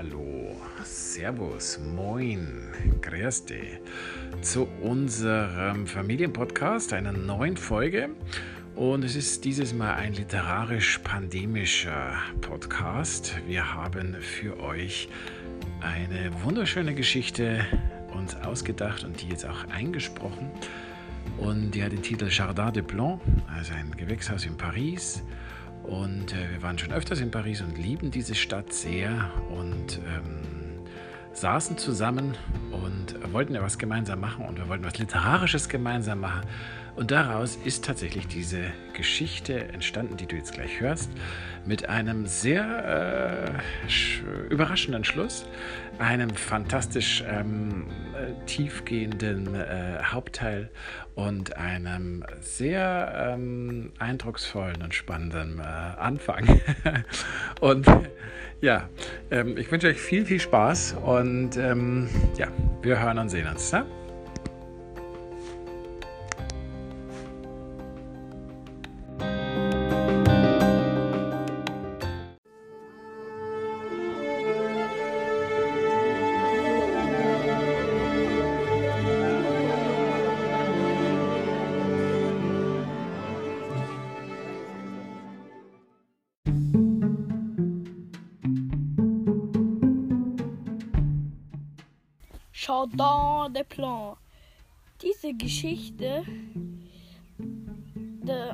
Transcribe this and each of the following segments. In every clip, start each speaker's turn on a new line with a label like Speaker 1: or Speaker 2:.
Speaker 1: hallo, servus, moin, grüß zu unserem Familienpodcast, einer neuen Folge. Und es ist dieses Mal ein literarisch-pandemischer Podcast. Wir haben für euch eine wunderschöne Geschichte uns ausgedacht und die jetzt auch eingesprochen. Und die hat den Titel Jardin de Blanc, also ein Gewächshaus in Paris. Und äh, wir waren schon öfters in Paris und lieben diese Stadt sehr und ähm, saßen zusammen und wollten ja was gemeinsam machen und wir wollten was Literarisches gemeinsam machen. Und daraus ist tatsächlich diese Geschichte entstanden, die du jetzt gleich hörst, mit einem sehr äh, überraschenden Schluss, einem fantastisch ähm, äh, tiefgehenden äh, Hauptteil und einem sehr ähm, eindrucksvollen und spannenden äh, Anfang. und ja, ähm, ich wünsche euch viel, viel Spaß und ähm, ja, wir hören und sehen uns. Ja?
Speaker 2: Jardin des Plans. Diese Geschichte de,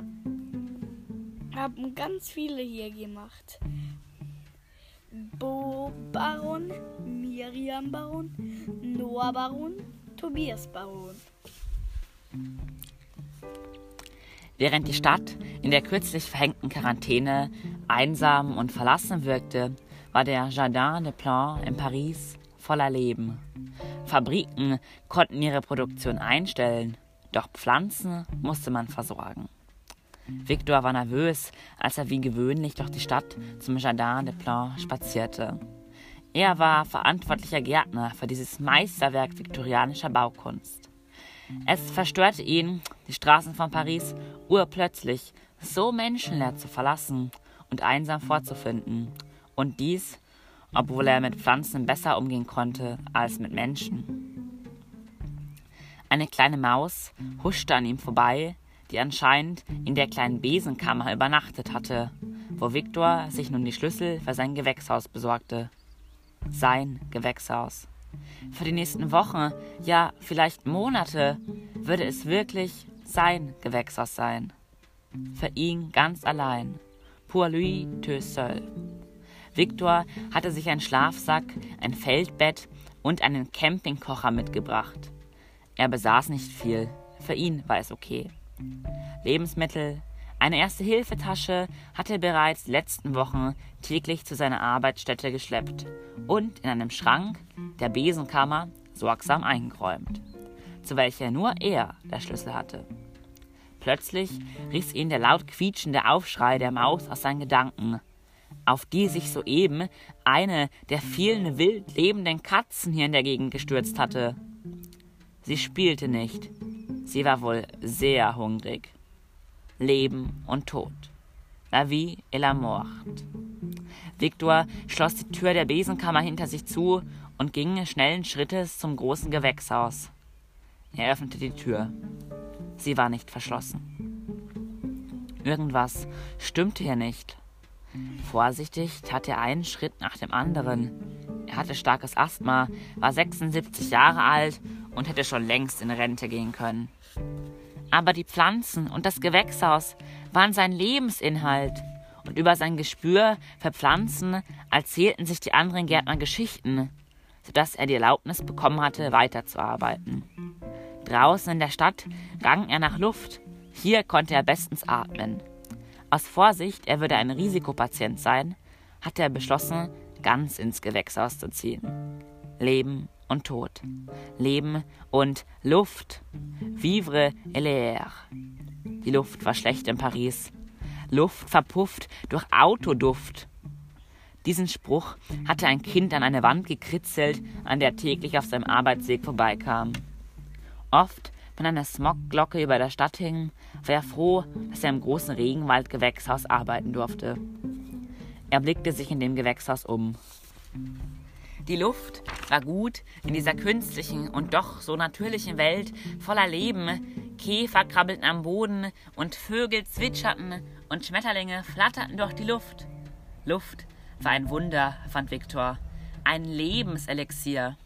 Speaker 2: haben ganz viele hier gemacht. Bo Baron, Miriam Baron, Noah Baron, Tobias Baron.
Speaker 3: Während die Stadt in der kürzlich verhängten Quarantäne einsam und verlassen wirkte, war der Jardin des Plans in Paris voller Leben. Fabriken konnten ihre Produktion einstellen, doch Pflanzen musste man versorgen. Victor war nervös, als er wie gewöhnlich durch die Stadt zum Jardin des Plans spazierte. Er war verantwortlicher Gärtner für dieses Meisterwerk viktorianischer Baukunst. Es verstörte ihn, die Straßen von Paris urplötzlich so menschenleer zu verlassen und einsam vorzufinden. Und dies obwohl er mit Pflanzen besser umgehen konnte als mit Menschen. Eine kleine Maus huschte an ihm vorbei, die anscheinend in der kleinen Besenkammer übernachtet hatte, wo Viktor sich nun die Schlüssel für sein Gewächshaus besorgte. Sein Gewächshaus. Für die nächsten Wochen, ja vielleicht Monate, würde es wirklich sein Gewächshaus sein. Für ihn ganz allein. Pour lui tout seul. Viktor hatte sich einen Schlafsack, ein Feldbett und einen Campingkocher mitgebracht. Er besaß nicht viel, für ihn war es okay. Lebensmittel, eine erste Hilfetasche hatte er bereits letzten Wochen täglich zu seiner Arbeitsstätte geschleppt und in einem Schrank der Besenkammer sorgsam eingeräumt, zu welcher nur er der Schlüssel hatte. Plötzlich riss ihn der laut quietschende Aufschrei der Maus aus seinen Gedanken auf die sich soeben eine der vielen wild lebenden Katzen hier in der Gegend gestürzt hatte. Sie spielte nicht. Sie war wohl sehr hungrig. Leben und Tod. La vie et la mort. Viktor schloss die Tür der Besenkammer hinter sich zu und ging schnellen Schrittes zum großen Gewächshaus. Er öffnete die Tür. Sie war nicht verschlossen. Irgendwas stimmte hier nicht. Vorsichtig tat er einen Schritt nach dem anderen. Er hatte starkes Asthma, war 76 Jahre alt und hätte schon längst in Rente gehen können. Aber die Pflanzen und das Gewächshaus waren sein Lebensinhalt. Und über sein Gespür für Pflanzen erzählten sich die anderen Gärtner Geschichten, sodass er die Erlaubnis bekommen hatte, weiterzuarbeiten. Draußen in der Stadt rang er nach Luft. Hier konnte er bestens atmen. Aus Vorsicht, er würde ein Risikopatient sein, hatte er beschlossen, ganz ins Gewächshaus zu ziehen. Leben und Tod. Leben und Luft. Vivre et l'air. Die Luft war schlecht in Paris. Luft verpufft durch Autoduft. Diesen Spruch hatte ein Kind an eine Wand gekritzelt, an der täglich auf seinem Arbeitsweg vorbeikam. Oft wenn eine Smogglocke über der Stadt hing, war er froh, dass er im großen Regenwaldgewächshaus arbeiten durfte. Er blickte sich in dem Gewächshaus um. Die Luft war gut in dieser künstlichen und doch so natürlichen Welt voller Leben. Käfer krabbelten am Boden und Vögel zwitscherten und Schmetterlinge flatterten durch die Luft. Luft war ein Wunder, fand Viktor, ein Lebenselixier.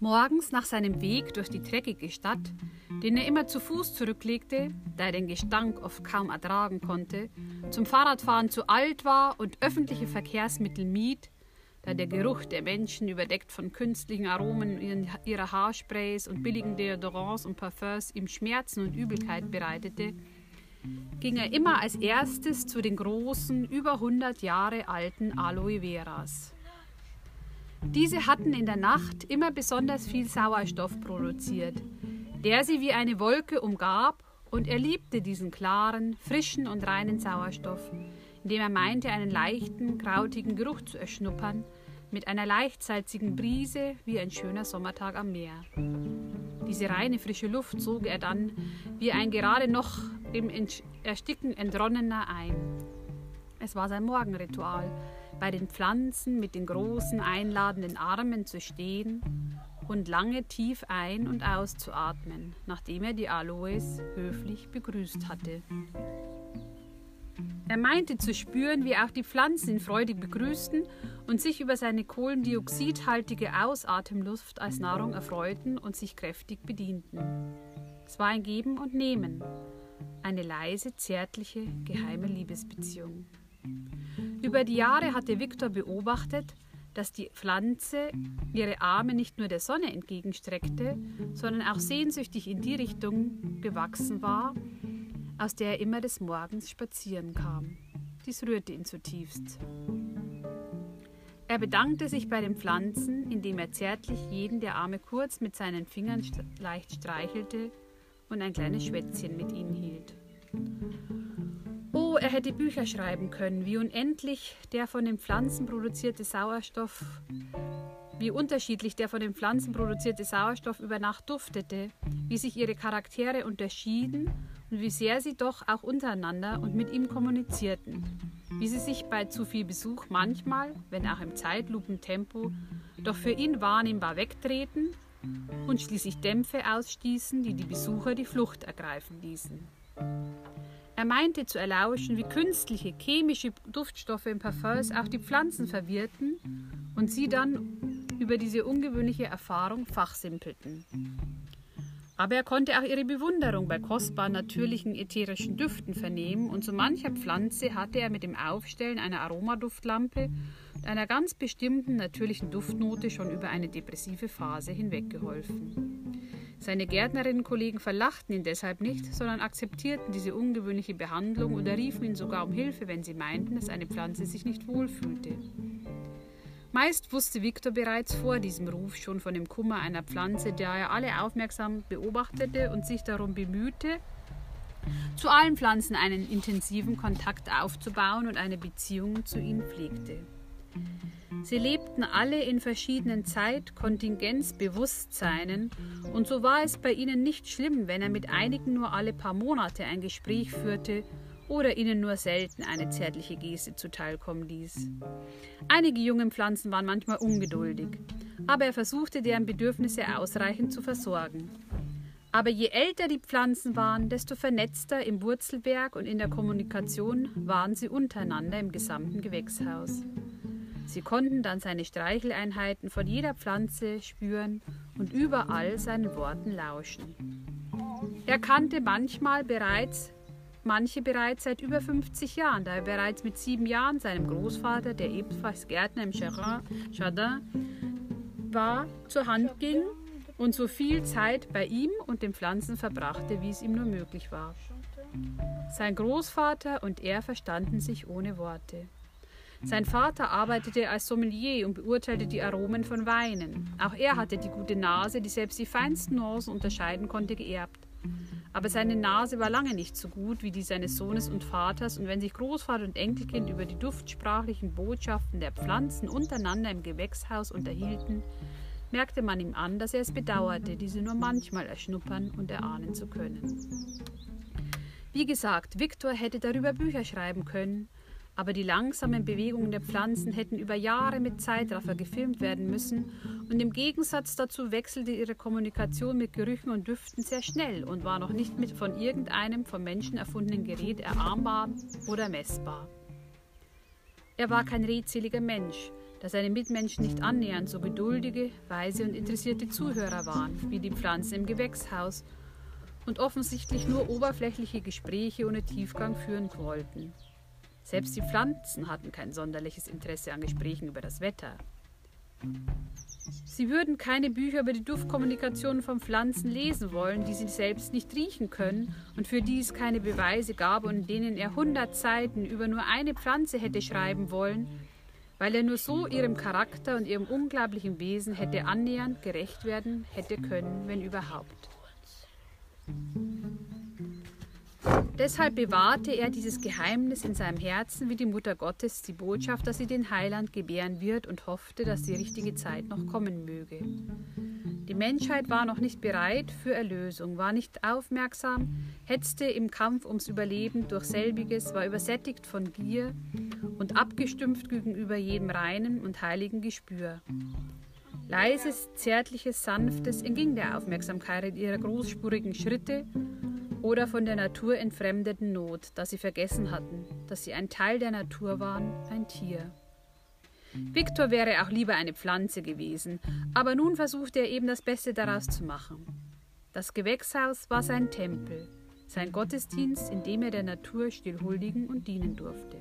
Speaker 4: Morgens nach seinem Weg durch die dreckige Stadt, den er immer zu Fuß zurücklegte, da er den Gestank oft kaum ertragen konnte, zum Fahrradfahren zu alt war und öffentliche Verkehrsmittel mied, da der Geruch der Menschen, überdeckt von künstlichen Aromen ihrer Haarsprays und billigen Deodorants und Parfums, ihm Schmerzen und Übelkeit bereitete, ging er immer als erstes zu den großen, über 100 Jahre alten Aloe Veras. Diese hatten in der Nacht immer besonders viel Sauerstoff produziert, der sie wie eine Wolke umgab, und er liebte diesen klaren, frischen und reinen Sauerstoff, indem er meinte, einen leichten, krautigen Geruch zu erschnuppern, mit einer leicht salzigen Brise wie ein schöner Sommertag am Meer. Diese reine, frische Luft sog er dann wie ein gerade noch im Ersticken entronnener ein. Es war sein Morgenritual, bei den Pflanzen mit den großen einladenden Armen zu stehen und lange tief ein- und auszuatmen, nachdem er die Aloes höflich begrüßt hatte. Er meinte zu spüren, wie auch die Pflanzen ihn freudig begrüßten und sich über seine kohlendioxidhaltige Ausatemluft als Nahrung erfreuten und sich kräftig bedienten. Es war ein Geben und Nehmen, eine leise, zärtliche, geheime Liebesbeziehung. Über die Jahre hatte Viktor beobachtet, dass die Pflanze ihre Arme nicht nur der Sonne entgegenstreckte, sondern auch sehnsüchtig in die Richtung gewachsen war, aus der er immer des Morgens spazieren kam. Dies rührte ihn zutiefst. Er bedankte sich bei den Pflanzen, indem er zärtlich jeden der Arme kurz mit seinen Fingern leicht streichelte und ein kleines Schwätzchen mit ihnen hielt. Er hätte Bücher schreiben können, wie unendlich der von den Pflanzen produzierte Sauerstoff, wie unterschiedlich der von den Pflanzen produzierte Sauerstoff über Nacht duftete, wie sich ihre Charaktere unterschieden und wie sehr sie doch auch untereinander und mit ihm kommunizierten, wie sie sich bei zu viel Besuch manchmal, wenn auch im Zeitlupentempo, doch für ihn wahrnehmbar wegtreten und schließlich Dämpfe ausstießen, die die Besucher die Flucht ergreifen ließen. Er meinte zu erlauschen, wie künstliche chemische Duftstoffe in Parfums auch die Pflanzen verwirrten und sie dann über diese ungewöhnliche Erfahrung fachsimpelten. Aber er konnte auch ihre Bewunderung bei kostbaren natürlichen ätherischen Düften vernehmen und zu mancher Pflanze hatte er mit dem Aufstellen einer Aromaduftlampe und einer ganz bestimmten natürlichen Duftnote schon über eine depressive Phase hinweggeholfen. Seine Gärtnerinnenkollegen verlachten ihn deshalb nicht, sondern akzeptierten diese ungewöhnliche Behandlung oder riefen ihn sogar um Hilfe, wenn sie meinten, dass eine Pflanze sich nicht wohlfühlte. Meist wusste Viktor bereits vor diesem Ruf schon von dem Kummer einer Pflanze, der er alle aufmerksam beobachtete und sich darum bemühte, zu allen Pflanzen einen intensiven Kontakt aufzubauen und eine Beziehung zu ihnen pflegte. Sie lebten alle in verschiedenen Zeit-Kontingenzbewusstseinen und so war es bei ihnen nicht schlimm, wenn er mit einigen nur alle paar Monate ein Gespräch führte oder ihnen nur selten eine zärtliche Geste zuteilkommen ließ. Einige junge Pflanzen waren manchmal ungeduldig, aber er versuchte deren Bedürfnisse ausreichend zu versorgen. Aber je älter die Pflanzen waren, desto vernetzter im Wurzelwerk und in der Kommunikation waren sie untereinander im gesamten Gewächshaus. Sie konnten dann seine Streicheleinheiten von jeder Pflanze spüren und überall seinen Worten lauschen. Er kannte manchmal bereits, manche bereits seit über 50 Jahren, da er bereits mit sieben Jahren seinem Großvater, der ebenfalls Gärtner im Jardin war, zur Hand ging und so viel Zeit bei ihm und den Pflanzen verbrachte, wie es ihm nur möglich war. Sein Großvater und er verstanden sich ohne Worte. Sein Vater arbeitete als Sommelier und beurteilte die Aromen von Weinen. Auch er hatte die gute Nase, die selbst die feinsten Nuancen unterscheiden konnte, geerbt. Aber seine Nase war lange nicht so gut wie die seines Sohnes und Vaters, und wenn sich Großvater und Enkelkind über die duftsprachlichen Botschaften der Pflanzen untereinander im Gewächshaus unterhielten, merkte man ihm an, dass er es bedauerte, diese nur manchmal erschnuppern und erahnen zu können. Wie gesagt, Viktor hätte darüber Bücher schreiben können, aber die langsamen Bewegungen der Pflanzen hätten über Jahre mit Zeitraffer gefilmt werden müssen und im Gegensatz dazu wechselte ihre Kommunikation mit Gerüchen und Düften sehr schnell und war noch nicht mit von irgendeinem vom Menschen erfundenen Gerät erahmbar oder messbar. Er war kein redseliger Mensch, da seine Mitmenschen nicht annähernd so geduldige, weise und interessierte Zuhörer waren wie die Pflanzen im Gewächshaus und offensichtlich nur oberflächliche Gespräche ohne Tiefgang führen wollten. Selbst die Pflanzen hatten kein sonderliches Interesse an Gesprächen über das Wetter. Sie würden keine Bücher über die Duftkommunikation von Pflanzen lesen wollen, die sie selbst nicht riechen können und für die es keine Beweise gab und denen er hundert Seiten über nur eine Pflanze hätte schreiben wollen, weil er nur so ihrem Charakter und ihrem unglaublichen Wesen hätte annähernd gerecht werden hätte können, wenn überhaupt. Deshalb bewahrte er dieses Geheimnis in seinem Herzen wie die Mutter Gottes die Botschaft, dass sie den Heiland gebären wird und hoffte, dass die richtige Zeit noch kommen möge. Die Menschheit war noch nicht bereit für Erlösung, war nicht aufmerksam, hetzte im Kampf ums Überleben durch selbiges, war übersättigt von Gier und abgestumpft gegenüber jedem reinen und heiligen Gespür. Leises, zärtliches, sanftes entging der Aufmerksamkeit ihrer großspurigen Schritte oder von der Natur entfremdeten Not, da sie vergessen hatten, dass sie ein Teil der Natur waren, ein Tier. Viktor wäre auch lieber eine Pflanze gewesen, aber nun versuchte er eben das Beste daraus zu machen. Das Gewächshaus war sein Tempel, sein Gottesdienst, in dem er der Natur still huldigen und dienen durfte.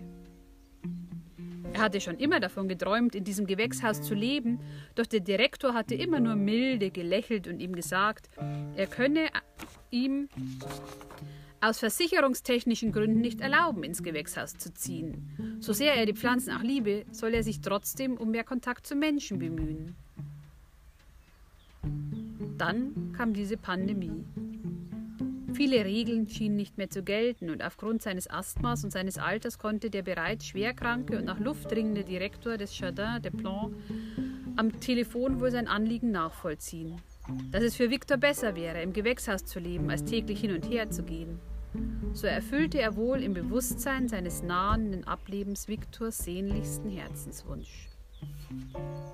Speaker 4: Er hatte schon immer davon geträumt, in diesem Gewächshaus zu leben, doch der Direktor hatte immer nur milde gelächelt und ihm gesagt, er könne ihm aus versicherungstechnischen Gründen nicht erlauben, ins Gewächshaus zu ziehen. So sehr er die Pflanzen auch liebe, soll er sich trotzdem um mehr Kontakt zu Menschen bemühen. Dann kam diese Pandemie. Viele Regeln schienen nicht mehr zu gelten und aufgrund seines Asthmas und seines Alters konnte der bereits schwerkranke und nach Luft dringende Direktor des Jardin des Plans am Telefon wohl sein Anliegen nachvollziehen. Dass es für Victor besser wäre, im Gewächshaus zu leben, als täglich hin und her zu gehen. So erfüllte er wohl im Bewusstsein seines nahenden Ablebens Victors sehnlichsten Herzenswunsch.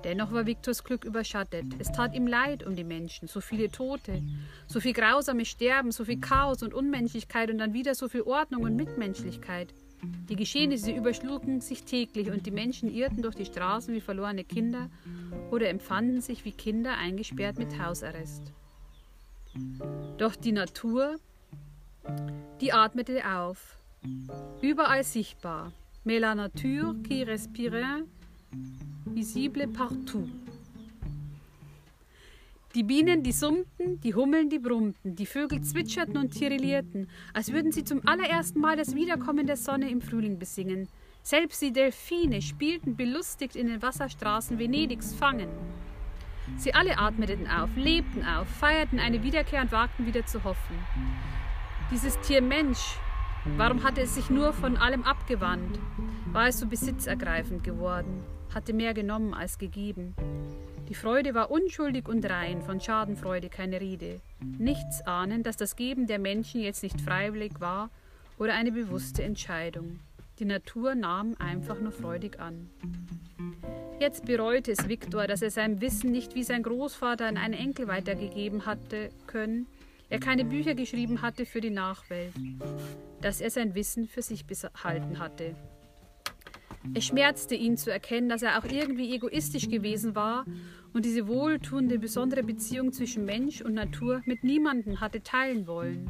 Speaker 4: Dennoch war Viktors Glück überschattet. Es tat ihm leid um die Menschen, so viele Tote, so viel grausames Sterben, so viel Chaos und Unmenschlichkeit und dann wieder so viel Ordnung und Mitmenschlichkeit. Die Geschehnisse überschlugen sich täglich und die Menschen irrten durch die Straßen wie verlorene Kinder oder empfanden sich wie Kinder eingesperrt mit Hausarrest. Doch die Natur, die atmete auf, überall sichtbar. Mais la nature qui respirait visible partout. Die Bienen, die summten, die Hummeln, die brummten, die Vögel zwitscherten und tirillierten, als würden sie zum allerersten Mal das Wiederkommen der Sonne im Frühling besingen. Selbst die Delfine spielten belustigt in den Wasserstraßen Venedigs Fangen. Sie alle atmeten auf, lebten auf, feierten eine Wiederkehr und wagten wieder zu hoffen. Dieses Tier Mensch, warum hatte es sich nur von allem abgewandt? War es so besitzergreifend geworden? hatte mehr genommen als gegeben. Die Freude war unschuldig und rein, von Schadenfreude keine Rede. Nichts ahnen, dass das Geben der Menschen jetzt nicht freiwillig war oder eine bewusste Entscheidung. Die Natur nahm einfach nur freudig an. Jetzt bereute es Viktor, dass er sein Wissen nicht wie sein Großvater an einen Enkel weitergegeben hatte können, er keine Bücher geschrieben hatte für die Nachwelt, dass er sein Wissen für sich behalten hatte. Es schmerzte ihn zu erkennen, dass er auch irgendwie egoistisch gewesen war und diese wohltuende, besondere Beziehung zwischen Mensch und Natur mit niemandem hatte teilen wollen.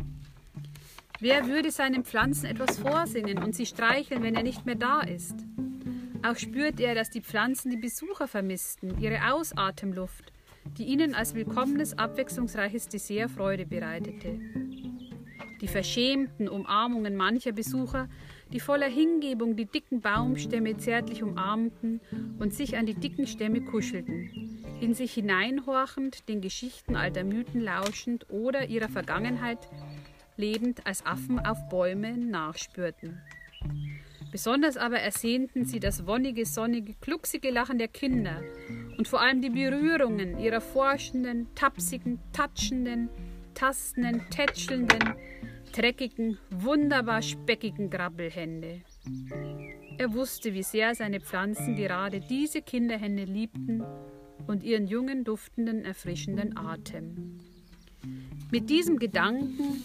Speaker 4: Wer würde seinen Pflanzen etwas vorsingen und sie streicheln, wenn er nicht mehr da ist? Auch spürte er, dass die Pflanzen die Besucher vermissten, ihre Ausatemluft, die ihnen als willkommenes, abwechslungsreiches Dessert Freude bereitete. Die verschämten Umarmungen mancher Besucher die voller Hingebung die dicken Baumstämme zärtlich umarmten und sich an die dicken Stämme kuschelten, in sich hineinhorchend, den Geschichten alter Mythen lauschend oder ihrer Vergangenheit lebend als Affen auf Bäume nachspürten. Besonders aber ersehnten sie das wonnige, sonnige, klucksige Lachen der Kinder und vor allem die Berührungen ihrer forschenden, tapsigen, tatschenden, tastenden, tätschelnden, dreckigen, wunderbar speckigen Grabbelhände. Er wusste, wie sehr seine Pflanzen gerade diese Kinderhände liebten und ihren jungen, duftenden, erfrischenden Atem. Mit diesem Gedanken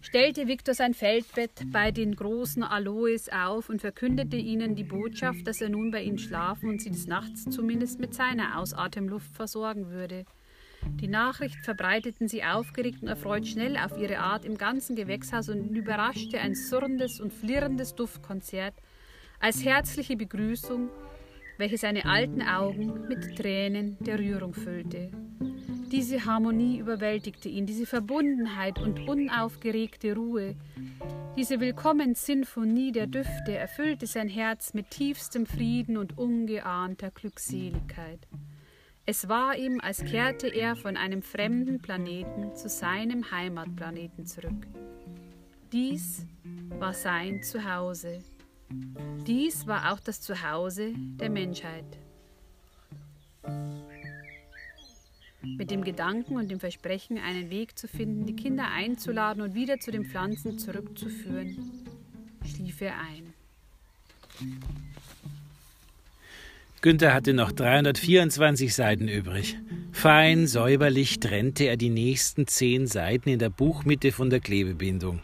Speaker 4: stellte Viktor sein Feldbett bei den großen Aloes auf und verkündete ihnen die Botschaft, dass er nun bei ihnen schlafen und sie des Nachts zumindest mit seiner Ausatemluft versorgen würde. Die Nachricht verbreiteten sie aufgeregt und erfreut schnell auf ihre Art im ganzen Gewächshaus und überraschte ein surrendes und flirrendes Duftkonzert als herzliche Begrüßung, welche seine alten Augen mit Tränen der Rührung füllte. Diese Harmonie überwältigte ihn, diese Verbundenheit und unaufgeregte Ruhe, diese Willkommenssinfonie der Düfte erfüllte sein Herz mit tiefstem Frieden und ungeahnter Glückseligkeit. Es war ihm, als kehrte er von einem fremden Planeten zu seinem Heimatplaneten zurück. Dies war sein Zuhause. Dies war auch das Zuhause der Menschheit. mit dem Gedanken und dem Versprechen, einen Weg zu finden, die Kinder einzuladen und wieder zu den Pflanzen zurückzuführen, schlief er ein.
Speaker 1: Günther hatte noch 324 Seiten übrig. Fein säuberlich trennte er die nächsten zehn Seiten in der Buchmitte von der Klebebindung.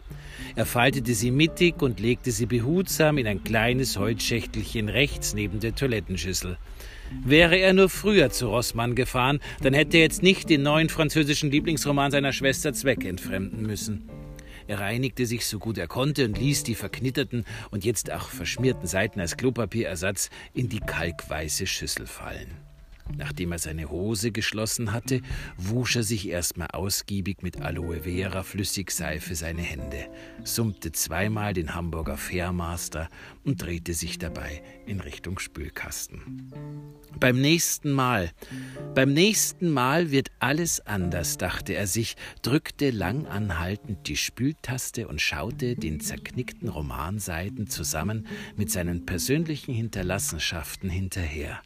Speaker 1: Er faltete sie mittig und legte sie behutsam in ein kleines Holzschächtelchen rechts neben der Toilettenschüssel. Wäre er nur früher zu Rossmann gefahren, dann hätte er jetzt nicht den neuen französischen Lieblingsroman seiner Schwester zweckentfremden müssen. Er reinigte sich so gut er konnte und ließ die verknitterten und jetzt auch verschmierten Seiten als Klopapierersatz in die kalkweiße Schüssel fallen. Nachdem er seine Hose geschlossen hatte, wusch er sich erstmal ausgiebig mit Aloe Vera Flüssigseife seine Hände, summte zweimal den Hamburger Fairmaster und drehte sich dabei in Richtung Spülkasten. Beim nächsten Mal, beim nächsten Mal wird alles anders, dachte er sich, drückte lang anhaltend die Spültaste und schaute den zerknickten Romanseiten zusammen mit seinen persönlichen Hinterlassenschaften hinterher.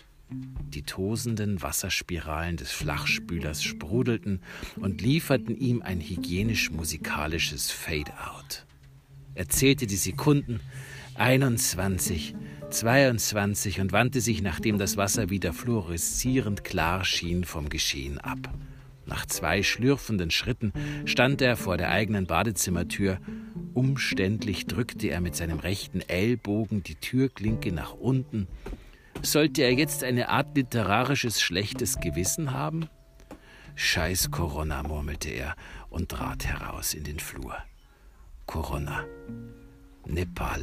Speaker 1: Die tosenden Wasserspiralen des Flachspülers sprudelten und lieferten ihm ein hygienisch-musikalisches Fade-out. Er zählte die Sekunden 21, 22 und wandte sich, nachdem das Wasser wieder fluoreszierend klar schien, vom Geschehen ab. Nach zwei schlürfenden Schritten stand er vor der eigenen Badezimmertür. Umständlich drückte er mit seinem rechten Ellbogen die Türklinke nach unten sollte er jetzt eine Art literarisches schlechtes Gewissen haben? Scheiß Corona, murmelte er und trat heraus in den Flur. Corona. Ne pas.